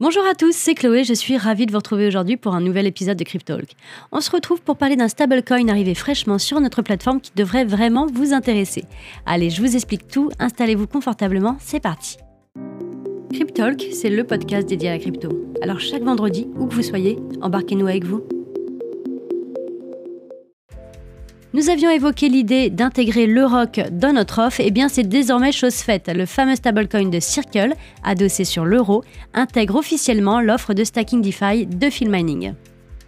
Bonjour à tous, c'est Chloé, je suis ravie de vous retrouver aujourd'hui pour un nouvel épisode de Cryptalk. On se retrouve pour parler d'un stablecoin arrivé fraîchement sur notre plateforme qui devrait vraiment vous intéresser. Allez, je vous explique tout, installez-vous confortablement, c'est parti. Cryptalk, c'est le podcast dédié à la crypto. Alors chaque vendredi, où que vous soyez, embarquez-nous avec vous. Nous avions évoqué l'idée d'intégrer le ROC dans notre offre, et bien c'est désormais chose faite. Le fameux stablecoin de Circle, adossé sur l'euro, intègre officiellement l'offre de stacking DeFi de Philmining.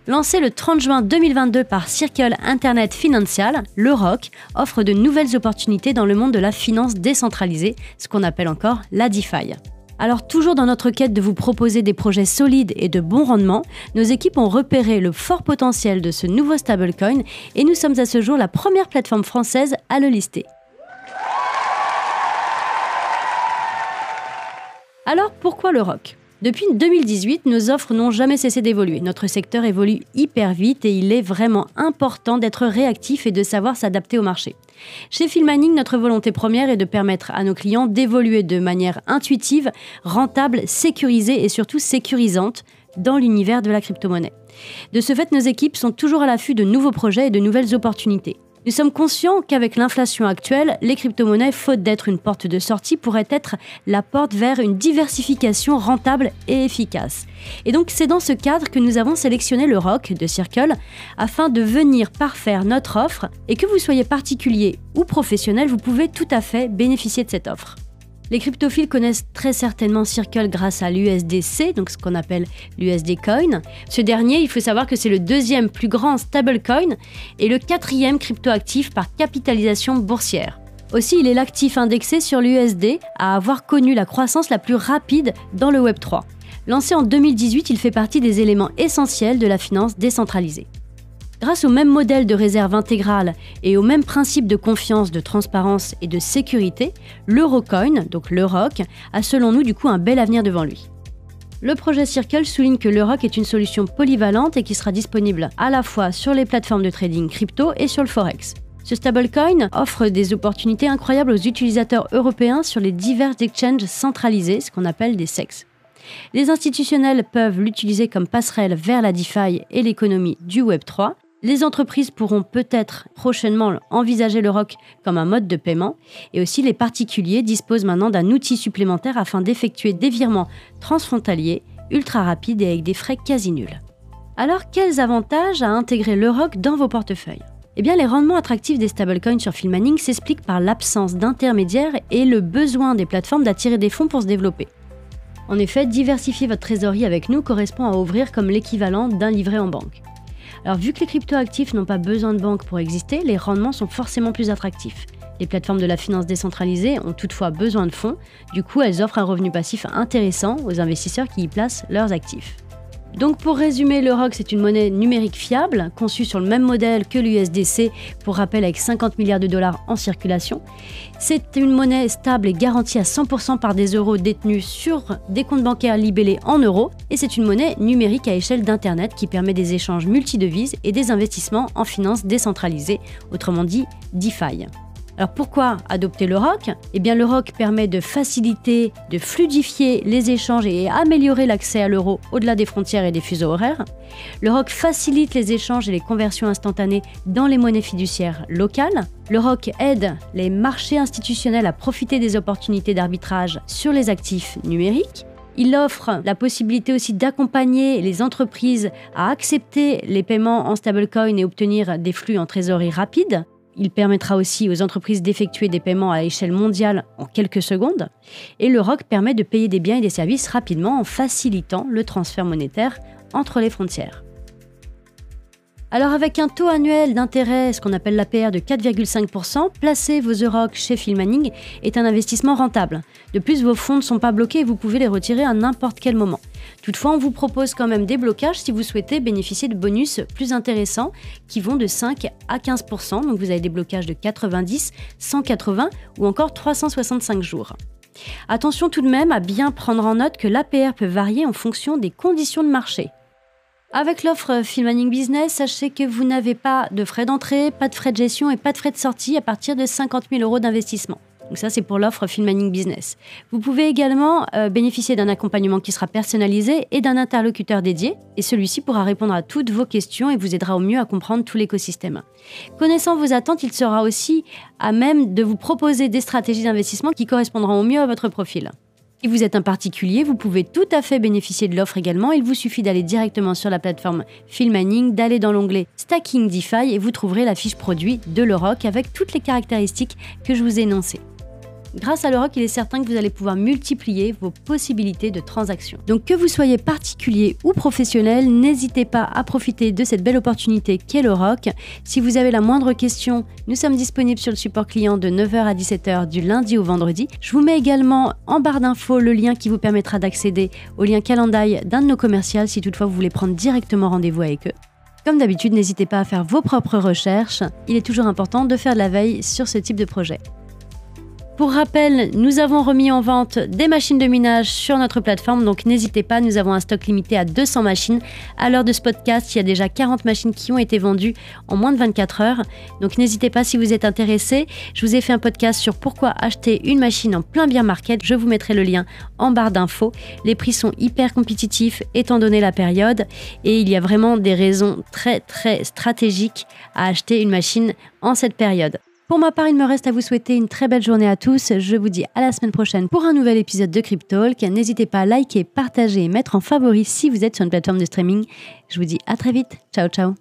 Lancé le 30 juin 2022 par Circle Internet Financial, le ROC offre de nouvelles opportunités dans le monde de la finance décentralisée, ce qu'on appelle encore la DeFi. Alors toujours dans notre quête de vous proposer des projets solides et de bons rendements, nos équipes ont repéré le fort potentiel de ce nouveau stablecoin et nous sommes à ce jour la première plateforme française à le lister. Alors pourquoi le ROC depuis 2018, nos offres n'ont jamais cessé d'évoluer. Notre secteur évolue hyper vite et il est vraiment important d'être réactif et de savoir s'adapter au marché. Chez Filmaning, notre volonté première est de permettre à nos clients d'évoluer de manière intuitive, rentable, sécurisée et surtout sécurisante dans l'univers de la crypto-monnaie. De ce fait, nos équipes sont toujours à l'affût de nouveaux projets et de nouvelles opportunités. Nous sommes conscients qu'avec l'inflation actuelle, les crypto-monnaies, faute d'être une porte de sortie, pourraient être la porte vers une diversification rentable et efficace. Et donc c'est dans ce cadre que nous avons sélectionné le ROC de Circle afin de venir parfaire notre offre et que vous soyez particulier ou professionnel, vous pouvez tout à fait bénéficier de cette offre. Les cryptophiles connaissent très certainement Circle grâce à l'USDC, donc ce qu'on appelle l'USD Coin. Ce dernier, il faut savoir que c'est le deuxième plus grand stablecoin et le quatrième cryptoactif par capitalisation boursière. Aussi, il est l'actif indexé sur l'USD à avoir connu la croissance la plus rapide dans le Web3. Lancé en 2018, il fait partie des éléments essentiels de la finance décentralisée. Grâce au même modèle de réserve intégrale et au même principe de confiance, de transparence et de sécurité, l'Eurocoin, donc l'Euroc, a selon nous du coup un bel avenir devant lui. Le projet Circle souligne que l'Euroc est une solution polyvalente et qui sera disponible à la fois sur les plateformes de trading crypto et sur le Forex. Ce stablecoin offre des opportunités incroyables aux utilisateurs européens sur les divers exchanges centralisés, ce qu'on appelle des SEX. Les institutionnels peuvent l'utiliser comme passerelle vers la DeFi et l'économie du Web3, les entreprises pourront peut-être prochainement envisager le ROC comme un mode de paiement et aussi les particuliers disposent maintenant d'un outil supplémentaire afin d'effectuer des virements transfrontaliers ultra rapides et avec des frais quasi nuls. Alors quels avantages à intégrer le ROC dans vos portefeuilles? Eh bien, les rendements attractifs des stablecoins sur Filmaning s'expliquent par l'absence d'intermédiaires et le besoin des plateformes d'attirer des fonds pour se développer. En effet, diversifier votre trésorerie avec nous correspond à ouvrir comme l'équivalent d'un livret en banque. Alors vu que les cryptoactifs n'ont pas besoin de banque pour exister, les rendements sont forcément plus attractifs. Les plateformes de la finance décentralisée ont toutefois besoin de fonds, du coup elles offrent un revenu passif intéressant aux investisseurs qui y placent leurs actifs. Donc pour résumer, le ROC c'est une monnaie numérique fiable, conçue sur le même modèle que l'USDC, pour rappel avec 50 milliards de dollars en circulation. C'est une monnaie stable et garantie à 100% par des euros détenus sur des comptes bancaires libellés en euros, et c'est une monnaie numérique à échelle d'Internet qui permet des échanges multidevises et des investissements en finance décentralisée, autrement dit DeFi. Alors pourquoi adopter le ROC Eh bien le ROC permet de faciliter, de fluidifier les échanges et améliorer l'accès à l'euro au-delà des frontières et des fuseaux horaires. Le ROC facilite les échanges et les conversions instantanées dans les monnaies fiduciaires locales. Le ROC aide les marchés institutionnels à profiter des opportunités d'arbitrage sur les actifs numériques. Il offre la possibilité aussi d'accompagner les entreprises à accepter les paiements en stablecoin et obtenir des flux en trésorerie rapide. Il permettra aussi aux entreprises d'effectuer des paiements à échelle mondiale en quelques secondes. Et le ROC permet de payer des biens et des services rapidement en facilitant le transfert monétaire entre les frontières. Alors avec un taux annuel d'intérêt, ce qu'on appelle l'APR de 4,5%, placer vos Euroc chez Filmaning est un investissement rentable. De plus, vos fonds ne sont pas bloqués et vous pouvez les retirer à n'importe quel moment. Toutefois, on vous propose quand même des blocages si vous souhaitez bénéficier de bonus plus intéressants qui vont de 5 à 15%. Donc vous avez des blocages de 90, 180 ou encore 365 jours. Attention tout de même à bien prendre en note que l'APR peut varier en fonction des conditions de marché. Avec l'offre Filmaning Business, sachez que vous n'avez pas de frais d'entrée, pas de frais de gestion et pas de frais de sortie à partir de 50 000 euros d'investissement. Donc ça, c'est pour l'offre Filming Business. Vous pouvez également euh, bénéficier d'un accompagnement qui sera personnalisé et d'un interlocuteur dédié. Et celui-ci pourra répondre à toutes vos questions et vous aidera au mieux à comprendre tout l'écosystème. Connaissant vos attentes, il sera aussi à même de vous proposer des stratégies d'investissement qui correspondront au mieux à votre profil. Si vous êtes un particulier, vous pouvez tout à fait bénéficier de l'offre également. Il vous suffit d'aller directement sur la plateforme Filmaning, d'aller dans l'onglet Stacking DeFi et vous trouverez la fiche produit de l'Euroc avec toutes les caractéristiques que je vous ai énoncées. Grâce à l'Euroc, il est certain que vous allez pouvoir multiplier vos possibilités de transactions. Donc que vous soyez particulier ou professionnel, n'hésitez pas à profiter de cette belle opportunité qu'est l'Euroc. Si vous avez la moindre question, nous sommes disponibles sur le support client de 9h à 17h du lundi au vendredi. Je vous mets également en barre d'infos le lien qui vous permettra d'accéder au lien calendrier d'un de nos commerciaux si toutefois vous voulez prendre directement rendez-vous avec eux. Comme d'habitude, n'hésitez pas à faire vos propres recherches. Il est toujours important de faire de la veille sur ce type de projet. Pour rappel, nous avons remis en vente des machines de minage sur notre plateforme, donc n'hésitez pas, nous avons un stock limité à 200 machines. À l'heure de ce podcast, il y a déjà 40 machines qui ont été vendues en moins de 24 heures. Donc n'hésitez pas si vous êtes intéressé. Je vous ai fait un podcast sur pourquoi acheter une machine en plein bien market. Je vous mettrai le lien en barre d'infos. Les prix sont hyper compétitifs étant donné la période et il y a vraiment des raisons très très stratégiques à acheter une machine en cette période. Pour ma part, il me reste à vous souhaiter une très belle journée à tous. Je vous dis à la semaine prochaine pour un nouvel épisode de Cryptalk. N'hésitez pas à liker, partager et mettre en favori si vous êtes sur une plateforme de streaming. Je vous dis à très vite. Ciao, ciao.